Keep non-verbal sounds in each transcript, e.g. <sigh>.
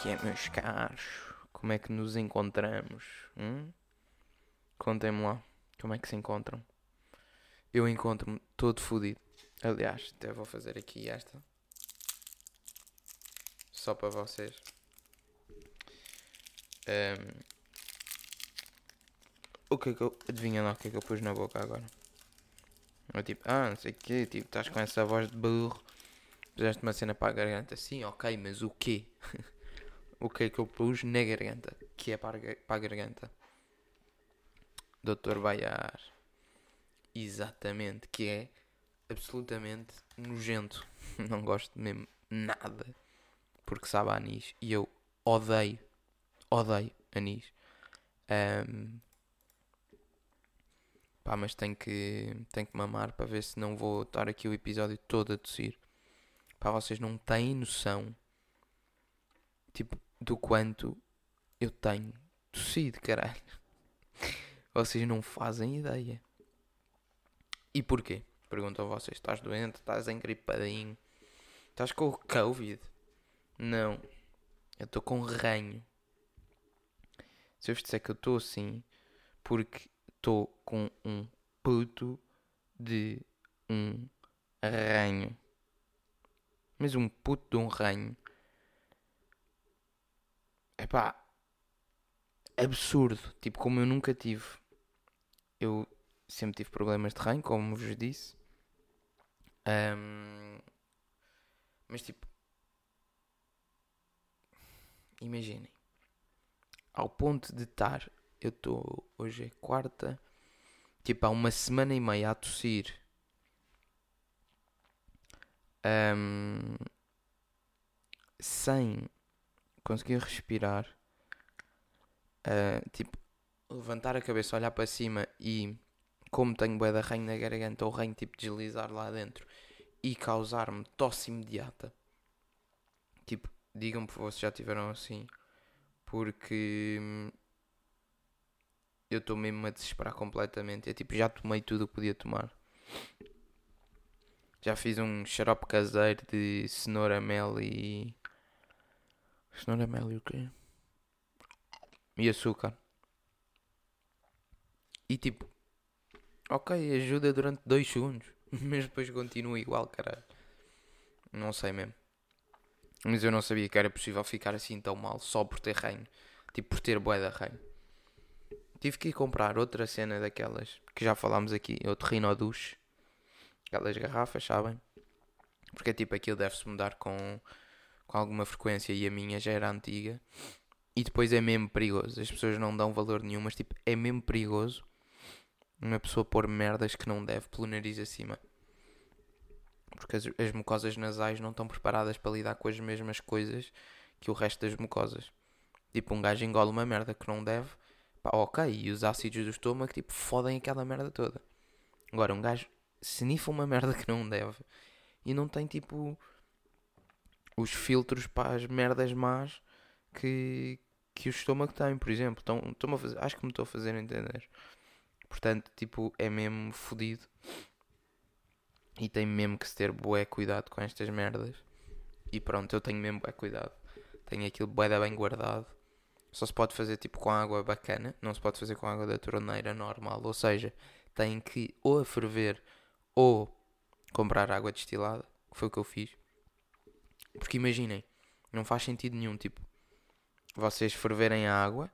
que é, meus caros? Como é que nos encontramos? Hum? Contem-me lá. Como é que se encontram? Eu encontro-me todo fodido. Aliás, até vou fazer aqui esta. Só para vocês. Um, o que é que eu. Adivinha lá o que é que eu pus na boca agora? Eu tipo, ah, não sei o quê, tipo, estás com essa voz de burro. Puseste uma cena para a garganta. Sim, ok, mas o quê? <laughs> o que é que eu pus na garganta? Que é para a, para a garganta? Doutor Baiar. Exatamente, que é absolutamente nojento. <laughs> Não gosto mesmo nada. Porque sabe a anis. E eu odeio, odeio anis. Um, pá, mas tenho que, tenho que mamar para ver se não vou estar aqui o episódio todo a tossir. Pá, vocês não têm noção, tipo, do quanto eu tenho tossido, caralho. <laughs> Vocês não fazem ideia. E porquê? Pergunto a vocês: estás doente? Estás engripadinho? Estás com o Covid? Não. Eu estou com ranho. Se eu vos disser que eu estou assim, porque estou com um puto de um ranho mas um puto de um ranho. É pá, absurdo. Tipo, como eu nunca tive. Eu sempre tive problemas de ranho, como vos disse. Um, mas tipo, imaginem, ao ponto de estar, eu estou, hoje é quarta, tipo, há uma semana e meia a tossir um, sem conseguir respirar, uh, tipo, levantar a cabeça, olhar para cima e, como tenho bué de ranho na garganta, o ranho tipo deslizar lá dentro e causar-me tosse imediata. Tipo, digam-me se vocês já tiveram assim, porque hum, eu estou mesmo a desesperar completamente. É tipo, já tomei tudo o que podia tomar. Já fiz um xarope caseiro de cenoura, mel e. Cenoura, mel e o quê? E açúcar. E tipo. Ok, ajuda durante 2 segundos. <laughs> Mas depois continua igual, caralho. Não sei mesmo. Mas eu não sabia que era possível ficar assim tão mal só por ter reino. Tipo, por ter boeda reino. Tive que ir comprar outra cena daquelas que já falámos aqui, outro Rinodus aquelas garrafas, sabem? Porque tipo aquilo deve-se mudar com, com alguma frequência e a minha já era antiga. E depois é mesmo perigoso. As pessoas não dão valor nenhum, mas tipo, é mesmo perigoso uma pessoa pôr merdas que não deve pelo nariz acima. Porque as, as mucosas nasais não estão preparadas para lidar com as mesmas coisas que o resto das mucosas. Tipo, um gajo engole uma merda que não deve, pá, ok, e os ácidos do estômago, tipo, fodem aquela merda toda. Agora, um gajo snifa uma <laughs> merda que não deve e não tem tipo os filtros para as merdas más que, que o estômago tem, por exemplo. Então, a fazer, acho que me estou a fazer entender. Portanto, tipo, é mesmo fodido. E tem mesmo que se ter bué cuidado com estas merdas. E pronto, eu tenho mesmo bué cuidado. Tenho aquilo bué bem guardado. Só se pode fazer tipo com água bacana. Não se pode fazer com água da torneira normal. Ou seja, tem que ou ferver ou comprar água destilada, que foi o que eu fiz. Porque imaginem, não faz sentido nenhum, tipo, vocês ferverem a água,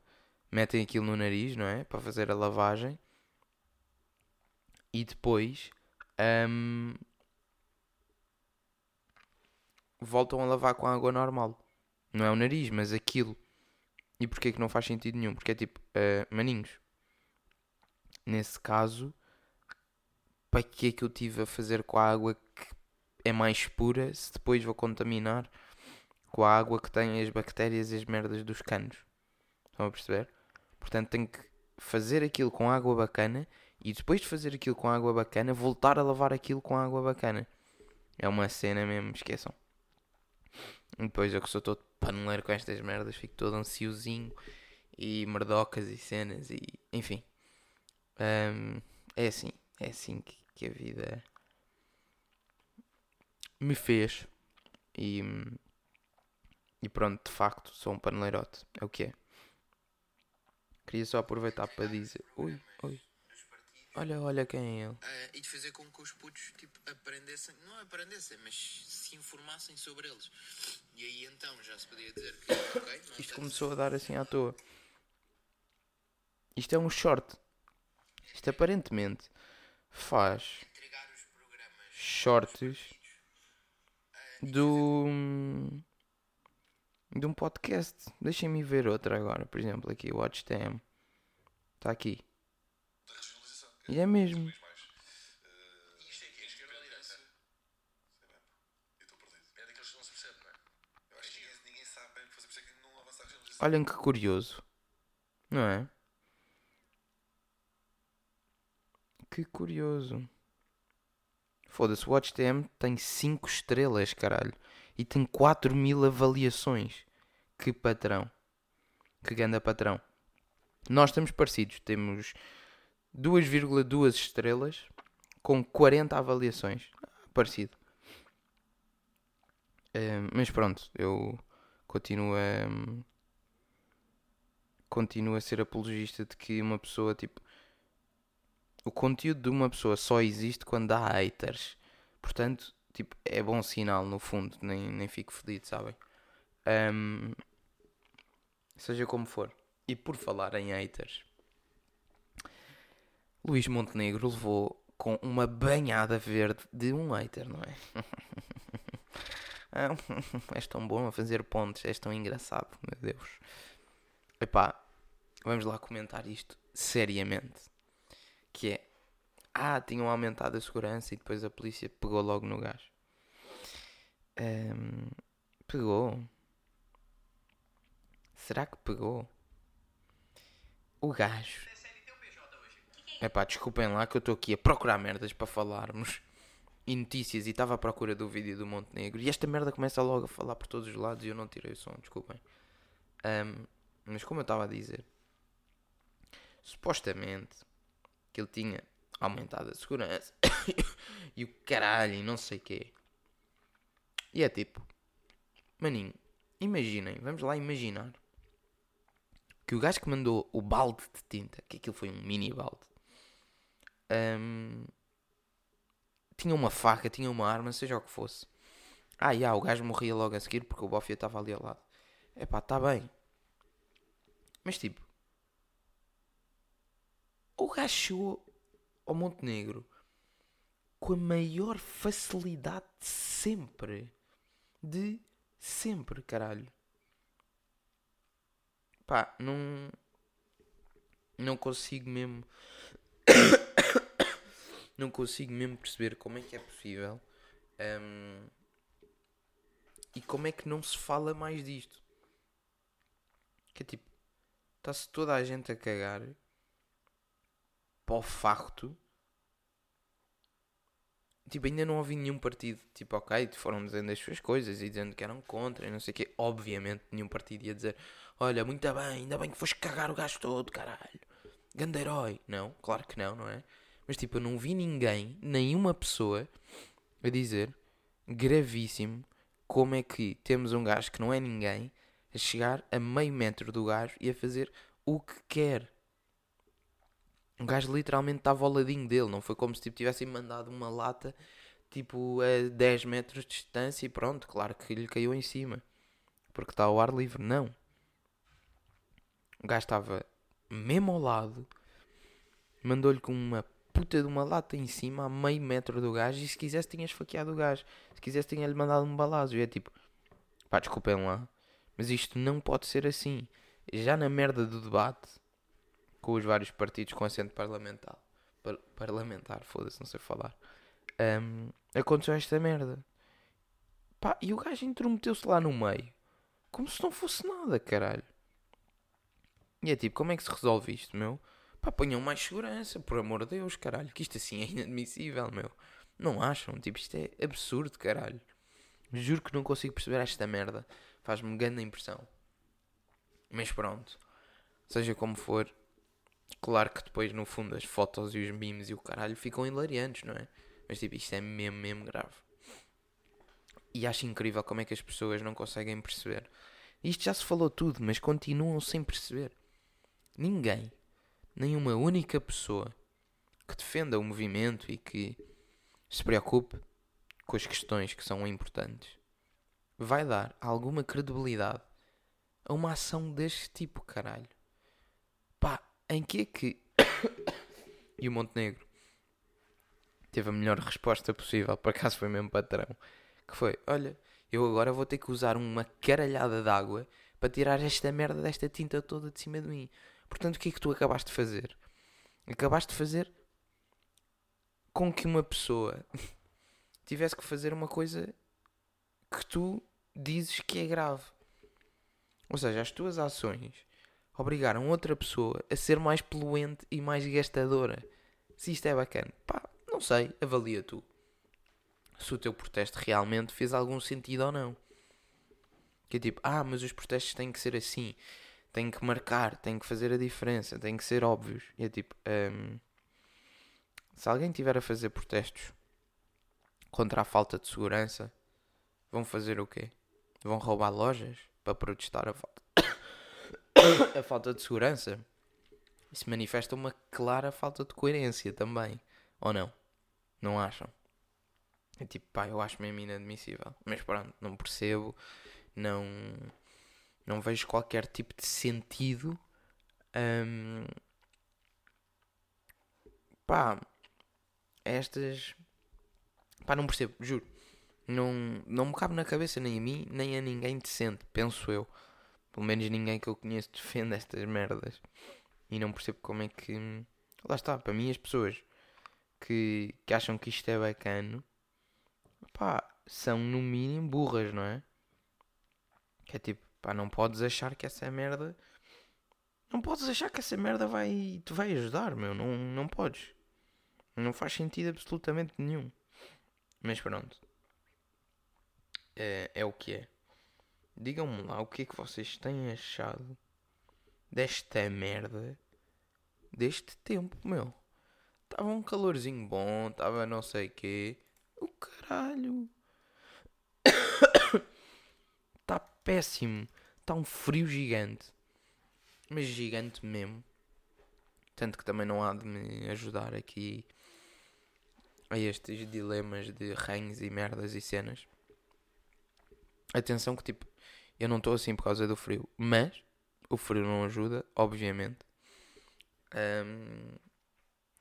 metem aquilo no nariz, não é? Para fazer a lavagem. E depois um, voltam a lavar com água normal. Não é o nariz, mas aquilo. E porquê que não faz sentido nenhum? Porque é tipo, uh, maninhos. Nesse caso, para que é que eu tive a fazer com a água é mais pura se depois vou contaminar com a água que tem as bactérias e as merdas dos canos? Estão a perceber? Portanto, tenho que fazer aquilo com água bacana e depois de fazer aquilo com água bacana, voltar a lavar aquilo com água bacana. É uma cena mesmo, esqueçam. E depois eu que sou todo paneleiro com estas merdas, fico todo ansiosinho e merdocas e cenas e enfim. Um, é assim, é assim que, que a vida me fez e E pronto, de facto, sou um paneleirote. É o que é. Queria só aproveitar para dizer. Ui, ui. Olha, olha quem é ele. Uh, e de fazer com que os putos tipo, aprendessem, não aprendessem, mas se informassem sobre eles. E aí então já se podia dizer que, ok, Isto começou a dar assim à toa. Isto é um short. Isto aparentemente faz shorts do de um podcast. Deixem-me ver outra agora, por exemplo, aqui, Watch Them. Está aqui. E é mesmo. Olhem que curioso. Não é? Que curioso. Foda-se, Watch TM tem 5 estrelas, caralho. E tem 4 mil avaliações. Que patrão. Que ganda patrão. Nós estamos parecidos. Temos 2,2 estrelas com 40 avaliações. Parecido. Mas pronto, eu continuo a. Continuo a ser apologista de que uma pessoa tipo o conteúdo de uma pessoa só existe quando há haters. Portanto, tipo, é bom sinal no fundo, nem, nem fico fedido, sabem? Um, seja como for. E por falar em haters, Luís Montenegro levou com uma banhada verde de um hater, não é? <laughs> <laughs> és tão bom a fazer pontos, és tão engraçado, meu Deus. Epá, vamos lá comentar isto seriamente que é ah, tinham aumentado a segurança e depois a polícia pegou logo no gajo. Um, pegou. Será que pegou? O gajo. É pá, desculpem lá que eu estou aqui a procurar merdas para falarmos e notícias e estava à procura do vídeo do Montenegro e esta merda começa logo a falar por todos os lados e eu não tirei o som, desculpem. Um, mas como eu estava a dizer, supostamente que ele tinha aumentado a segurança <coughs> e o caralho e não sei o quê. E é tipo, maninho, imaginem, vamos lá imaginar que o gajo que mandou o balde de tinta, que aquilo foi um mini balde, um, tinha uma faca, tinha uma arma, seja o que fosse. Ah, já, o gajo morria logo a seguir porque o Bofia estava ali ao lado. É pá, está bem. Mas tipo, o gajo chegou ao Montenegro com a maior facilidade de sempre. De sempre, caralho. Pá, não. Não consigo mesmo. <coughs> não consigo mesmo perceber como é que é possível. Um, e como é que não se fala mais disto? Que é tipo. Está-se toda a gente a cagar para o facto. Tipo, ainda não ouvi nenhum partido, tipo, ok, foram dizendo as suas coisas e dizendo que eram contra e não sei o quê. Obviamente, nenhum partido ia dizer: Olha, muito bem, ainda bem que foste cagar o gajo todo, caralho. Ganda herói. Não, claro que não, não é? Mas, tipo, eu não vi ninguém, nenhuma pessoa, a dizer: Gravíssimo, como é que temos um gajo que não é ninguém a chegar a meio metro do gajo e a fazer o que quer. O gajo literalmente estava ao ladinho dele, não foi como se tipo, tivessem mandado uma lata tipo a 10 metros de distância e pronto, claro que lhe caiu em cima. Porque está ao ar livre. Não. O gajo estava mesmo ao lado, mandou-lhe com uma puta de uma lata em cima a meio metro do gajo e se quisesse tinha esfaqueado o gajo. Se quisesse tinha-lhe mandado um balazo. E é tipo, pá, desculpem lá, mas isto não pode ser assim. Já na merda do debate com os vários partidos com assento parlamentar. Par parlamentar, foda-se, não sei falar. Um, aconteceu esta merda. Pá, e o gajo intrometeu-se lá no meio. Como se não fosse nada, caralho. E é tipo, como é que se resolve isto, meu? Pá, ponham mais segurança, por amor de Deus, caralho. Que isto assim é <laughs> inadmissível, meu. Não acham? Tipo, isto é absurdo, caralho. Juro que não consigo perceber esta merda. Faz-me grande impressão. Mas pronto. Seja como for, Claro que depois, no fundo, as fotos e os memes e o caralho ficam hilariantes, não é? Mas tipo, isto é mesmo, mesmo grave. E acho incrível como é que as pessoas não conseguem perceber. Isto já se falou tudo, mas continuam sem perceber. Ninguém, nenhuma única pessoa que defenda o movimento e que se preocupe com as questões que são importantes vai dar alguma credibilidade a uma ação deste tipo, caralho. Em que é que. <coughs> e o Montenegro teve a melhor resposta possível, por acaso foi mesmo patrão. Que foi: Olha, eu agora vou ter que usar uma caralhada de água para tirar esta merda desta tinta toda de cima de mim. Portanto, o que é que tu acabaste de fazer? Acabaste de fazer com que uma pessoa <laughs> tivesse que fazer uma coisa que tu dizes que é grave. Ou seja, as tuas ações obrigaram outra pessoa a ser mais poluente e mais gastadora. Se isto é bacana, pá, não sei, avalia tu. Se o teu protesto realmente fez algum sentido ou não. Que é tipo, ah, mas os protestos têm que ser assim, têm que marcar, têm que fazer a diferença, têm que ser óbvios. E é tipo, um, se alguém tiver a fazer protestos contra a falta de segurança, vão fazer o quê? Vão roubar lojas para protestar a falta, a falta de segurança? Isso manifesta uma clara falta de coerência também. Ou não? Não acham? É tipo, pá, eu acho mesmo inadmissível. Mas pronto, não percebo, não, não vejo qualquer tipo de sentido. Um, pá, estas. Pá, não percebo, juro. Não, não me cabe na cabeça nem a mim, nem a ninguém decente, penso eu. Pelo menos ninguém que eu conheço defende estas merdas. E não percebo como é que. Lá está, para mim as pessoas que, que acham que isto é bacana, pá, são no mínimo burras, não é? Que é tipo, pá, não podes achar que essa merda. Não podes achar que essa merda vai, te vai ajudar, meu. Não, não podes. Não faz sentido absolutamente nenhum. Mas pronto. É, é o que é. Digam-me lá o que é que vocês têm achado desta merda deste tempo, meu. Estava um calorzinho bom, estava não sei quê. O caralho. Está <coughs> péssimo. Está um frio gigante. Mas gigante mesmo. Tanto que também não há de me ajudar aqui a estes dilemas de ranhos e merdas e cenas. Atenção que tipo, eu não estou assim por causa do frio, mas o frio não ajuda, obviamente. Um,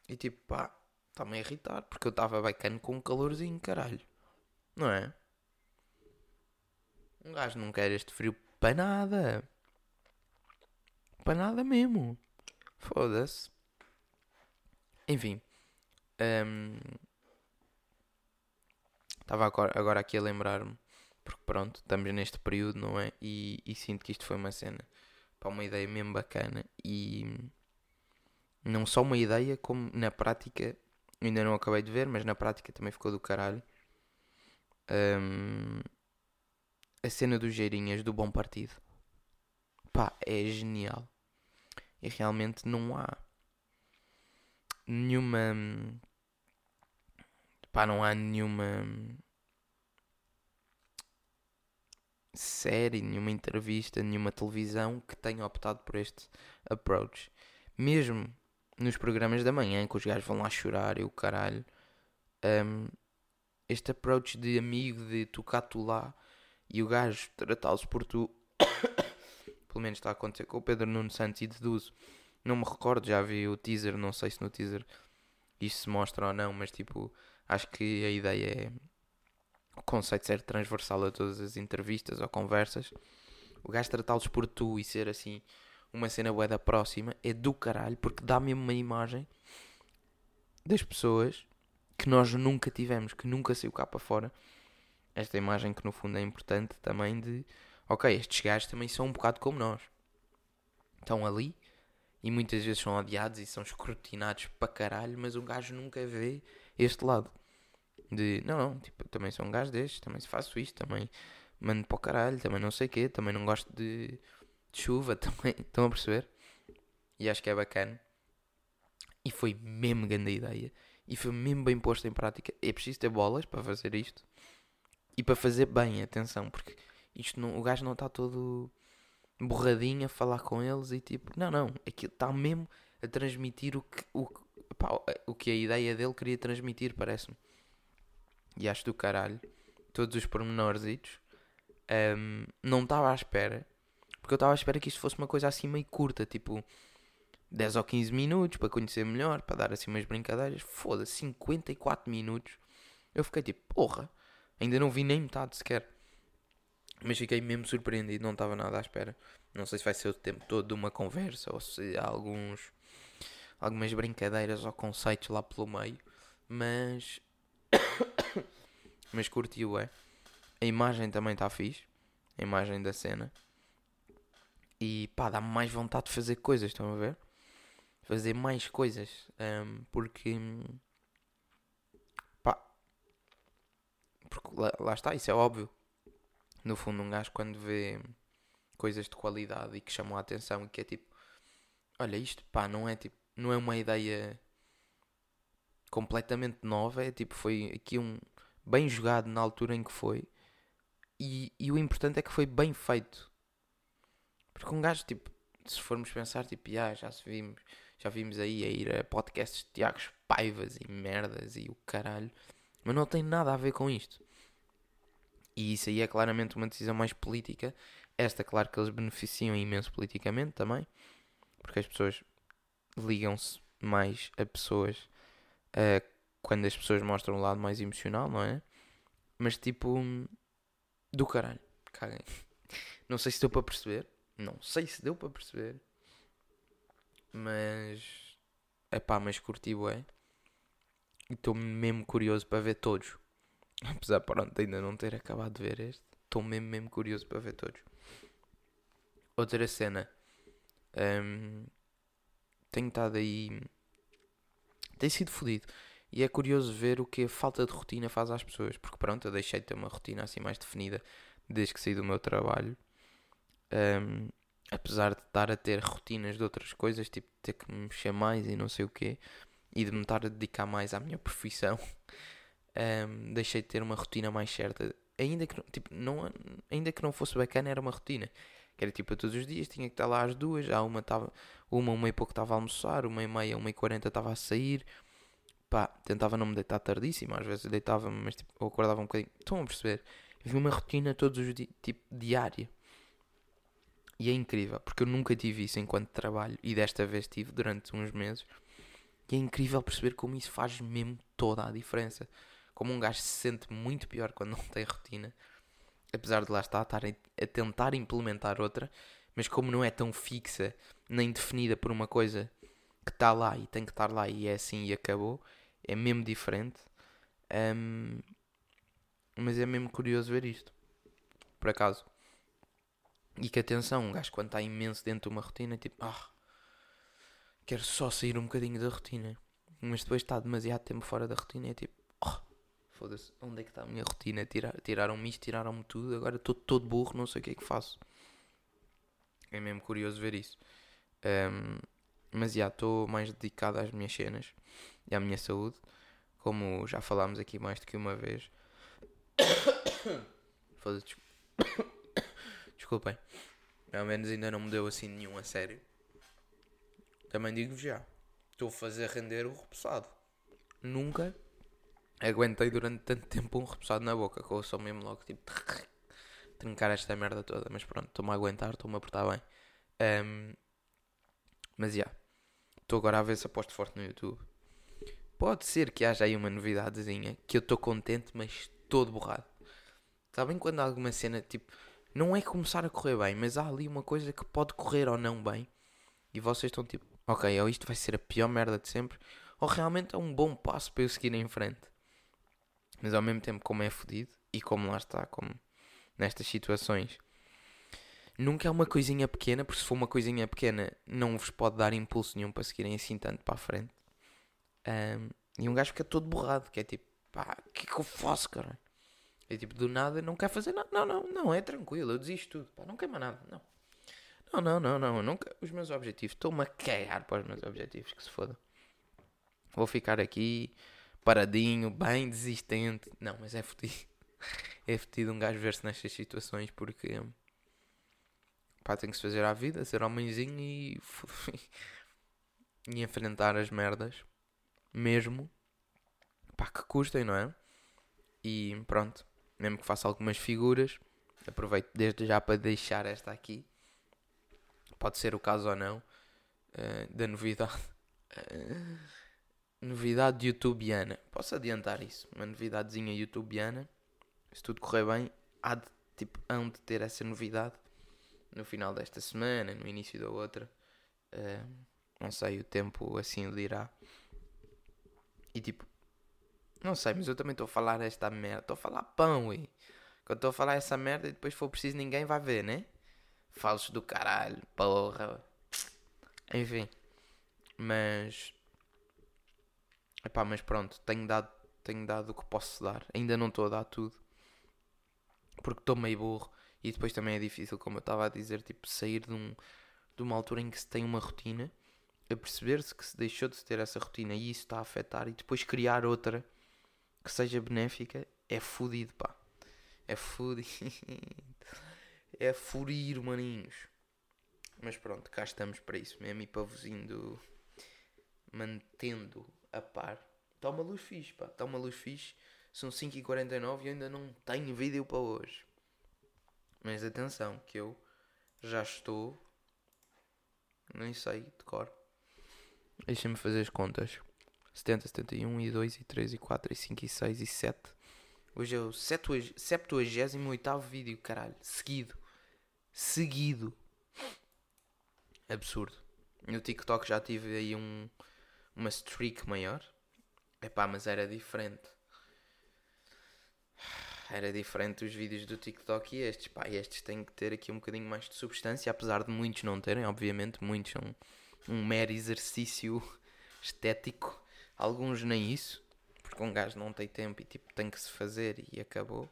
e tipo, pá, está-me a irritar porque eu estava bacana com um calorzinho, caralho. Não é? Um gajo não quer este frio para nada. Para nada mesmo. Foda-se. Enfim. Estava um, agora, agora aqui a lembrar-me. Porque pronto, estamos neste período, não é? E, e sinto que isto foi uma cena. Para uma ideia mesmo bacana. E não só uma ideia, como na prática, ainda não acabei de ver, mas na prática também ficou do caralho. Um, a cena dos Geirinhas do Bom Partido. Pá, é genial. E realmente não há nenhuma. Pá, não há nenhuma série, nenhuma entrevista, nenhuma televisão que tenha optado por este approach. Mesmo nos programas da manhã, que os gajos vão lá chorar e o caralho. Um, este approach de amigo, de tocar tu lá e o gajo tratá-los por tu. <coughs> Pelo menos está a acontecer com o Pedro Nuno Santos e deduzo. Não me recordo, já vi o teaser, não sei se no teaser isto se mostra ou não, mas tipo, acho que a ideia é o conceito ser transversal a todas as entrevistas ou conversas. O gajo tratá-los por tu e ser assim uma cena bué da próxima é do caralho, porque dá mesmo uma imagem das pessoas que nós nunca tivemos, que nunca saiu cá para fora. Esta imagem que no fundo é importante também de, ok, estes gajos também são um bocado como nós. Estão ali e muitas vezes são odiados e são escrutinados para caralho, mas um gajo nunca vê este lado. De, não, não, tipo, também sou um gajo destes, também faço isto, também mando para o caralho, também não sei o quê, também não gosto de de chuva <laughs> também. Estão a perceber? E acho que é bacana. E foi mesmo grande ideia. E foi mesmo bem posto em prática. É preciso ter bolas para fazer isto. E para fazer bem, atenção, porque isto não, o gajo não está todo borradinho a falar com eles e tipo, não, não, aquilo está mesmo a transmitir o que, o, pá, o que a ideia dele queria transmitir, parece-me. E acho do caralho, todos os pormenorzitos, um, não estava à espera, porque eu estava à espera que isto fosse uma coisa assim meio curta, tipo 10 ou 15 minutos para conhecer melhor, para dar assim umas brincadeiras. Foda-se, 54 minutos. Eu fiquei tipo, porra, ainda não vi nem metade sequer. Mas fiquei mesmo surpreendido, não estava nada à espera. Não sei se vai ser o tempo todo de uma conversa ou se há alguns algumas brincadeiras ou conceitos lá pelo meio, mas <coughs> mas curtiu é. A imagem também está fixe, a imagem da cena. E pá, dá-me mais vontade de fazer coisas, estão a ver? Fazer mais coisas, um, porque pá, porque lá, lá está, isso é óbvio. No fundo, um gajo quando vê coisas de qualidade e que chamam a atenção e que é tipo, olha, isto pá, não é tipo, não é uma ideia completamente nova, é tipo, foi aqui um bem jogado na altura em que foi e, e o importante é que foi bem feito. Porque um gajo, tipo, se formos pensar, tipo, já, já se vimos, já vimos aí a ir a podcasts de Tiagos Paivas e merdas e o caralho, mas não tem nada a ver com isto. E isso aí é claramente uma decisão mais política. Esta, claro que eles beneficiam imenso politicamente também, porque as pessoas ligam-se mais a pessoas uh, quando as pessoas mostram o lado mais emocional, não é? Mas tipo, do caralho, caguem. <laughs> Não sei se deu para perceber, não sei se deu para perceber, mas é pá, mas curti, é. Estou mesmo curioso para ver todos. <laughs> Apesar pronto, ainda não ter acabado de ver este, estou mesmo, mesmo curioso para ver todos. Outra cena. Um, tenho estado aí. Tem sido fodido. E é curioso ver o que a falta de rotina faz às pessoas. Porque pronto, eu deixei de ter uma rotina assim mais definida desde que saí do meu trabalho. Um, apesar de estar a ter rotinas de outras coisas, tipo ter que me mexer mais e não sei o quê, e de me estar a dedicar mais à minha <laughs> profissão, um, deixei de ter uma rotina mais certa. Ainda que, tipo, não, ainda que não fosse bacana, era uma rotina. Que era tipo, todos os dias tinha que estar lá às duas, já uma estava, uma, uma e pouco estava a almoçar, uma e meia, uma e quarenta estava a sair. Pá, tentava não me deitar tardíssimo, às vezes deitava-me, mas tipo, eu acordava um bocadinho. Estão a perceber? Havia uma rotina todos os dias, tipo, diária. E é incrível, porque eu nunca tive isso enquanto trabalho, e desta vez tive durante uns meses. E é incrível perceber como isso faz mesmo toda a diferença. Como um gajo se sente muito pior quando não tem rotina, apesar de lá estar, a tentar implementar outra, mas como não é tão fixa nem definida por uma coisa que está lá e tem que estar lá e é assim e acabou, é mesmo diferente. Um, mas é mesmo curioso ver isto, por acaso. E que atenção, um gajo quando está imenso dentro de uma rotina, tipo, ah, quero só sair um bocadinho da rotina. Mas depois está demasiado tempo fora da rotina, é tipo, foda-se, onde é que está a minha rotina? Tirar, tiraram-me isto, tiraram-me tudo, agora estou todo burro, não sei o que é que faço. É mesmo curioso ver isso. Um, mas já estou mais dedicado às minhas cenas e à minha saúde, como já falámos aqui mais do que uma vez. <coughs> Foda-se. <coughs> Desculpem. Ao menos ainda não me deu assim nenhum a sério. Também digo já. Estou a fazer render o repousado. Nunca aguentei durante tanto tempo um repousado na boca. Que eu sou mesmo logo tipo. <laughs> Trincar esta merda toda. Mas pronto, estou-me a aguentar, estou-me a portar bem. Um, mas já. Yeah, estou agora a ver se aposto forte no YouTube. Pode ser que haja aí uma novidadezinha que eu estou contente, mas todo borrado. Sabem quando há alguma cena tipo. Não é começar a correr bem, mas há ali uma coisa que pode correr ou não bem. E vocês estão tipo, ok, ou isto vai ser a pior merda de sempre, ou realmente é um bom passo para eu seguir em frente. Mas ao mesmo tempo, como é fodido, e como lá está, como nestas situações, nunca é uma coisinha pequena, porque se for uma coisinha pequena, não vos pode dar impulso nenhum para seguirem assim tanto para a frente. Um, e um gajo fica todo borrado, que é tipo, pá, o que é que eu faço, cara? É tipo, do nada, não quer fazer nada. Não, não, não, é tranquilo, eu desisto tudo, pá, não quer mais nada, não. Não, não, não, não, nunca. Os meus objetivos, estou-me a cagar para os meus objetivos, que se foda. Vou ficar aqui, paradinho, bem desistente. Não, mas é fodido. <laughs> é fedido um gajo ver-se nestas situações porque pá, tem que se fazer à vida, ser homenzinho e, <laughs> e enfrentar as merdas, mesmo pá, que custem, não é? E pronto, mesmo que faça algumas figuras, aproveito desde já para deixar esta aqui. Pode ser o caso ou não uh, da novidade. <laughs> Novidade youtubiana. Posso adiantar isso? Uma novidadezinha youtubiana. Se tudo correr bem, há de, tipo, hão de ter essa novidade no final desta semana, no início da outra. Uh, não sei, o tempo assim o dirá. E tipo, não sei, mas eu também estou a falar esta merda. Estou a falar pão, ui. Quando estou a falar essa merda e depois for preciso ninguém vai ver, né? Falsos do caralho, porra. Enfim. Mas. Epá, mas pronto, tenho dado, tenho dado o que posso dar. Ainda não estou a dar tudo. Porque estou meio burro. E depois também é difícil, como eu estava a dizer, tipo, sair de, um, de uma altura em que se tem uma rotina, a perceber-se que se deixou de ter essa rotina e isso está a afetar, e depois criar outra que seja benéfica, é fodido, pá. É fodido. <laughs> é furir, maninhos. Mas pronto, cá estamos para isso mesmo e para vos indo mantendo a par. Está uma luz fixe, pá. Está uma luz fixe. São 5h49 e ainda não tenho vídeo para hoje. Mas atenção, que eu já estou. Nem sei de cor. Deixa-me fazer as contas. 70, 71, e 2, e 3, e 4, e 5, e 6, e 7. Hoje é o 78 vídeo, caralho. Seguido. Seguido. Absurdo. No TikTok já tive aí um, uma streak maior. Epá, mas era diferente. Era diferente dos vídeos do TikTok e estes. Pá, estes têm que ter aqui um bocadinho mais de substância, apesar de muitos não terem, obviamente. Muitos são um mero exercício estético Alguns nem isso, porque um gajo não tem tempo e tipo tem que se fazer e acabou.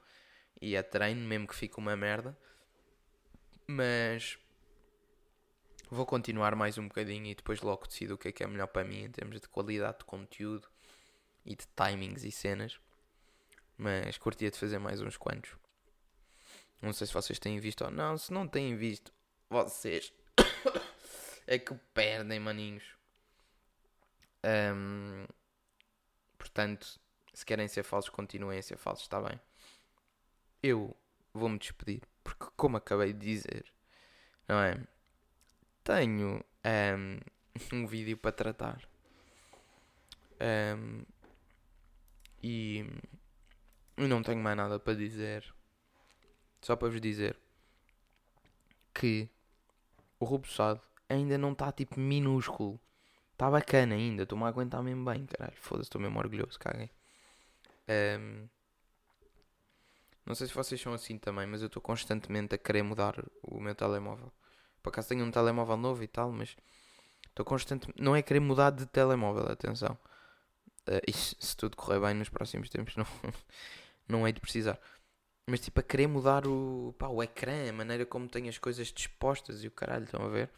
E é treino, mesmo que fique uma merda. Mas vou continuar mais um bocadinho e depois logo decido o que é que é melhor para mim em termos de qualidade de conteúdo e de timings e cenas. Mas curtia de fazer mais uns quantos. Não sei se vocês têm visto ou não. Se não têm visto, vocês <coughs> é que perdem, maninhos. Um, portanto, se querem ser falsos, continuem a ser falsos, está bem? Eu vou-me despedir, porque, como acabei de dizer, não é? Tenho um, <laughs> um vídeo para tratar. Um, e não tenho mais nada para dizer. Só para vos dizer que o rubuçado ainda não está tipo minúsculo. Está bacana ainda, estou-me a aguentar mesmo bem, caralho. Foda-se, estou mesmo orgulhoso, caguei. Um, não sei se vocês são assim também, mas eu estou constantemente a querer mudar o meu telemóvel. Por acaso tenho um telemóvel novo e tal, mas estou constantemente. Não é querer mudar de telemóvel, atenção. Uh, isso, se tudo correr bem nos próximos tempos, <laughs> não, não é de precisar. Mas tipo, a querer mudar o, pá, o ecrã, a maneira como tenho as coisas dispostas e o caralho, estão a ver?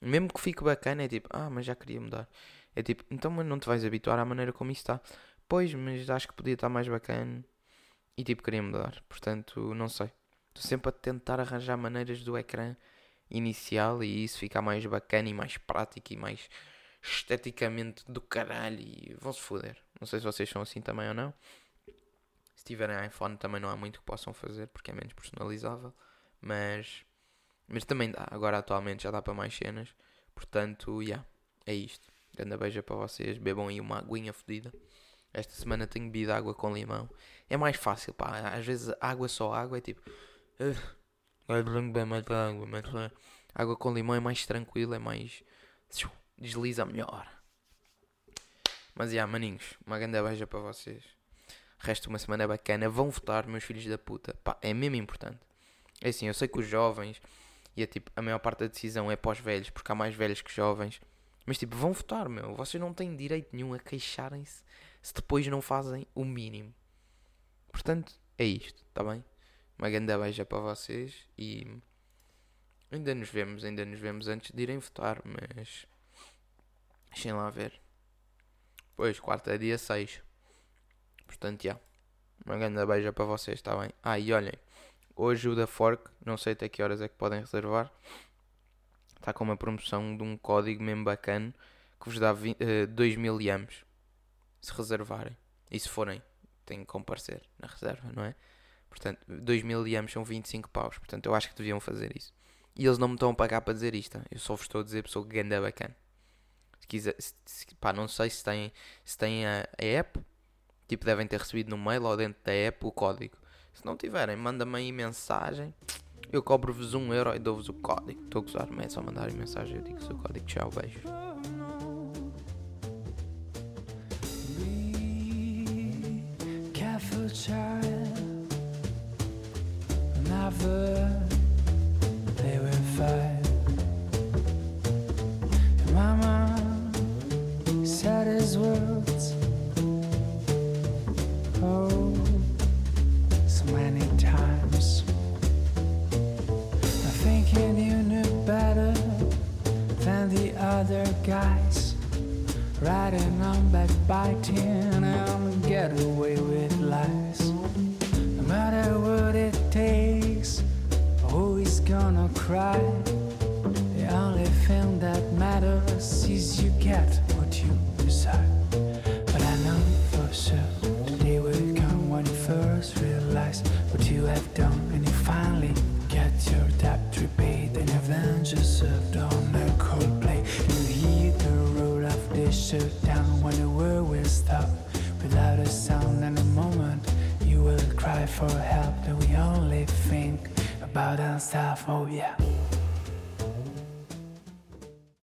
Mesmo que fique bacana, é tipo, ah, mas já queria mudar. É tipo, então não te vais habituar à maneira como isso está. Pois, mas acho que podia estar mais bacana. E tipo, queria mudar. Portanto, não sei. Estou sempre a tentar arranjar maneiras do ecrã inicial e isso ficar mais bacana e mais prático e mais esteticamente do caralho. E vão-se foder. Não sei se vocês são assim também ou não. Se tiverem iPhone também não há muito que possam fazer porque é menos personalizável. Mas mas também dá, agora atualmente já dá para mais cenas. Portanto, já, yeah, é isto. Grande beija para vocês, bebam aí uma aguinha fodida. Esta semana tenho bebido água com limão. É mais fácil, pá. Às vezes água só água é tipo. Uh, bem mais água, uh, água com limão é mais tranquila, é mais. Desliza melhor. Mas já, yeah, maninhos, uma grande beija para vocês. Resto uma semana bacana. Vão votar, meus filhos da puta. Pá, é mesmo importante. É assim, eu sei que os jovens e é tipo, a maior parte da decisão é os velhos, porque há mais velhos que jovens. Mas tipo, vão votar, meu. Vocês não têm direito nenhum a queixarem-se se depois não fazem o mínimo. Portanto, é isto, tá bem? Uma grande beija para vocês e ainda nos vemos, ainda nos vemos antes de irem votar, mas deixem lá ver. Pois, quarta é dia 6. Portanto, já. Uma grande beija para vocês, está bem? Ah, e olhem, hoje o da Fork, não sei até que horas é que podem reservar, está com uma promoção de um código mesmo bacana que vos dá 20, uh, 2 mil yams se reservarem. E se forem, têm que comparecer na reserva, não é? Portanto, 2 mil yams são 25 paus. Portanto, eu acho que deviam fazer isso. E eles não me estão a pagar para dizer isto. Eu só vos estou a dizer, pessoa que ganda bacana. Se quiser, se, se, pá, não sei se têm, se têm a, a app. Tipo, devem ter recebido no mail ou dentro da app o código. Se não tiverem, manda-me aí mensagem. Eu cobro-vos um euro e dou-vos o código. Estou a gozar, é só mandarem mensagem. Eu digo-vos o código. Tchau, beijo. careful child. Riding on backbiting and get away with lies. Cry? The only thing that matters is you get about ourselves, oh yeah.